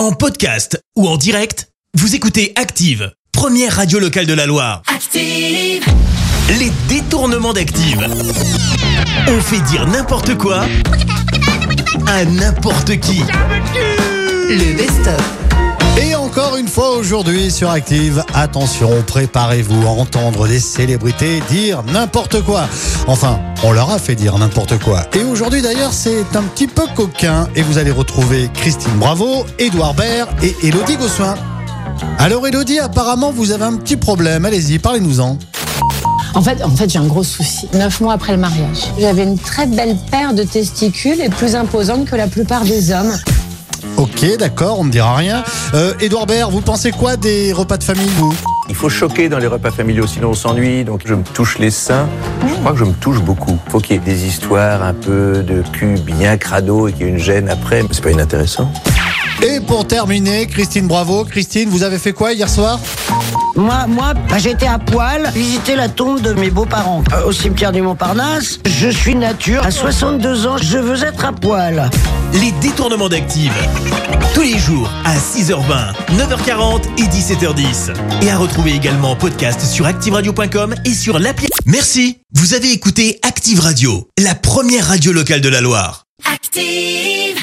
En podcast ou en direct, vous écoutez Active, première radio locale de la Loire. Active, Les détournements d'Active. On fait dire n'importe quoi à n'importe qui. le best-of. Encore une fois aujourd'hui sur Active, attention, préparez-vous à entendre des célébrités dire n'importe quoi. Enfin, on leur a fait dire n'importe quoi. Et aujourd'hui d'ailleurs, c'est un petit peu coquin et vous allez retrouver Christine Bravo, Édouard Baird et Elodie Gossuin. Alors Elodie, apparemment vous avez un petit problème, allez-y, parlez-nous-en. En fait, en fait j'ai un gros souci. Neuf mois après le mariage, j'avais une très belle paire de testicules et plus imposante que la plupart des hommes. Ok, d'accord, on ne dira rien. Euh, Édouard Baird, vous pensez quoi des repas de famille, vous? Il faut choquer dans les repas familiaux, sinon on s'ennuie. Donc je me touche les seins. Je crois que je me touche beaucoup. Il faut qu'il y ait des histoires un peu de cul bien crado et qu'il y ait une gêne après. C'est pas inintéressant. Et pour terminer, Christine Bravo. Christine, vous avez fait quoi hier soir? Moi, moi bah, j'étais à poil, visiter la tombe de mes beaux-parents euh, au cimetière du Montparnasse. Je suis nature. À 62 ans, je veux être à poil. Les détournements d'Active. Tous les jours à 6h20, 9h40 et 17h10. Et à retrouver également en podcast sur ActiveRadio.com et sur l'appli. Merci. Vous avez écouté Active Radio, la première radio locale de la Loire. Active.